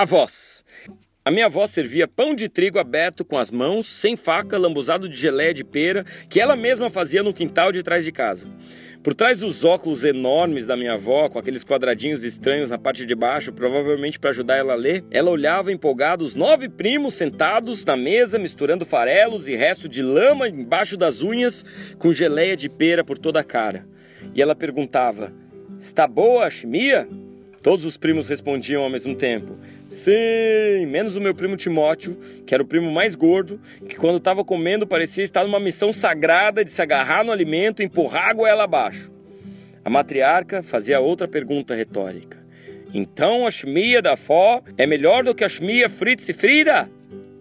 Avós. A minha avó servia pão de trigo aberto com as mãos, sem faca, lambuzado de geleia de pera, que ela mesma fazia no quintal de trás de casa. Por trás dos óculos enormes da minha avó, com aqueles quadradinhos estranhos na parte de baixo, provavelmente para ajudar ela a ler, ela olhava empolgado os nove primos sentados na mesa, misturando farelos e resto de lama embaixo das unhas, com geleia de pera por toda a cara. E ela perguntava: Está boa a chimia? Todos os primos respondiam ao mesmo tempo: Sim, menos o meu primo Timóteo, que era o primo mais gordo, que quando estava comendo parecia estar numa missão sagrada de se agarrar no alimento e empurrar a goela abaixo. A matriarca fazia outra pergunta retórica: Então a chimia da Fó é melhor do que a chimia Fritz e Frida?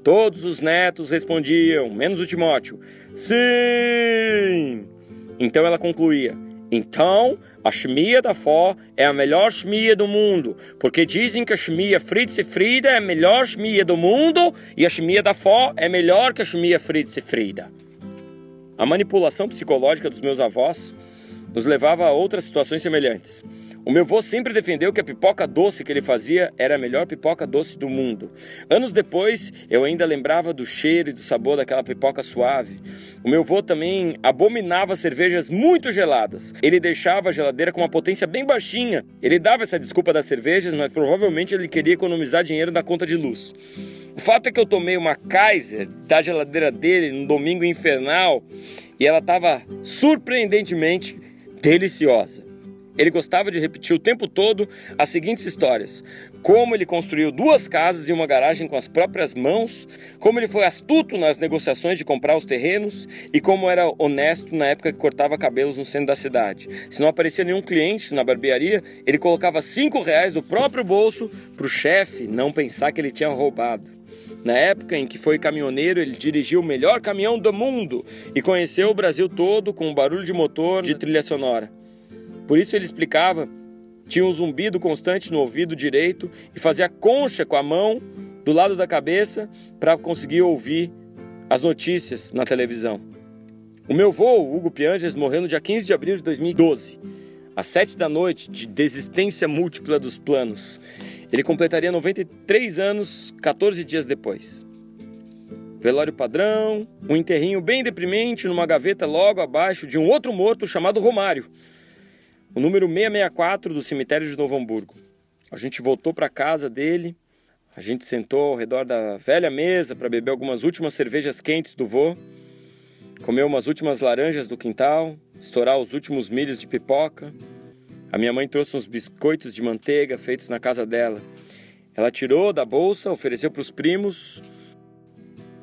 Todos os netos respondiam, menos o Timóteo: Sim! Então ela concluía: então, a chimia da Fó é a melhor chimia do mundo, porque dizem que a chimia Fritz e Frida é a melhor chimia do mundo e a chimia da Fó é melhor que a chimia Fritz e Frida. A manipulação psicológica dos meus avós nos levava a outras situações semelhantes. O meu avô sempre defendeu que a pipoca doce que ele fazia era a melhor pipoca doce do mundo. Anos depois, eu ainda lembrava do cheiro e do sabor daquela pipoca suave. O meu avô também abominava cervejas muito geladas. Ele deixava a geladeira com uma potência bem baixinha. Ele dava essa desculpa das cervejas, mas provavelmente ele queria economizar dinheiro na conta de luz. O fato é que eu tomei uma Kaiser da geladeira dele no domingo infernal e ela estava surpreendentemente deliciosa. Ele gostava de repetir o tempo todo as seguintes histórias: como ele construiu duas casas e uma garagem com as próprias mãos, como ele foi astuto nas negociações de comprar os terrenos e como era honesto na época que cortava cabelos no centro da cidade. Se não aparecia nenhum cliente na barbearia, ele colocava cinco reais do próprio bolso para o chefe não pensar que ele tinha roubado. Na época em que foi caminhoneiro, ele dirigiu o melhor caminhão do mundo e conheceu o Brasil todo com o barulho de motor de trilha sonora. Por isso ele explicava, tinha um zumbido constante no ouvido direito e fazia concha com a mão do lado da cabeça para conseguir ouvir as notícias na televisão. O meu avô, Hugo Pianges, morreu no dia 15 de abril de 2012, às 7 da noite, de desistência múltipla dos planos. Ele completaria 93 anos 14 dias depois. Velório padrão, um enterrinho bem deprimente numa gaveta logo abaixo de um outro morto chamado Romário o número 664 do cemitério de Novo Hamburgo. A gente voltou para casa dele, a gente sentou ao redor da velha mesa para beber algumas últimas cervejas quentes do vô, comer umas últimas laranjas do quintal, estourar os últimos milhos de pipoca. A minha mãe trouxe uns biscoitos de manteiga feitos na casa dela. Ela tirou da bolsa, ofereceu para os primos.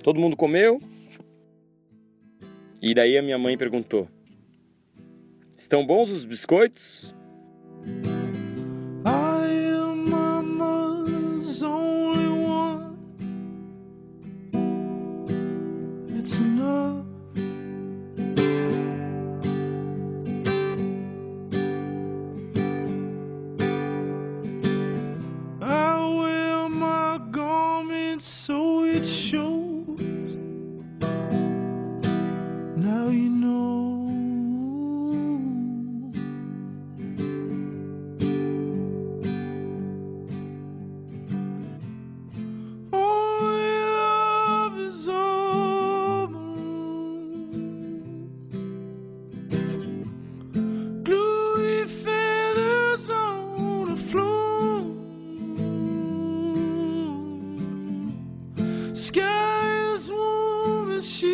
Todo mundo comeu. E daí a minha mãe perguntou: Estão bons os biscoitos? so it shows. Now you know. Sky is warm as she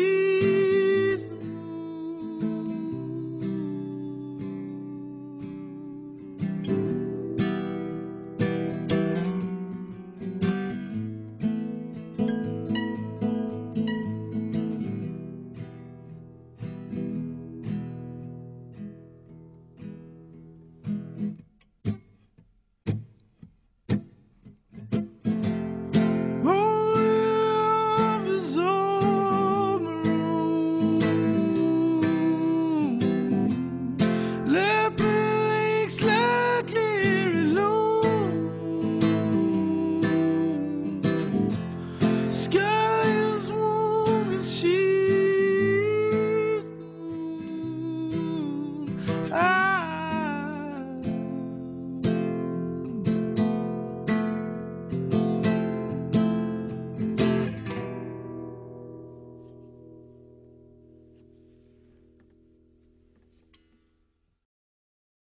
sky is warm and she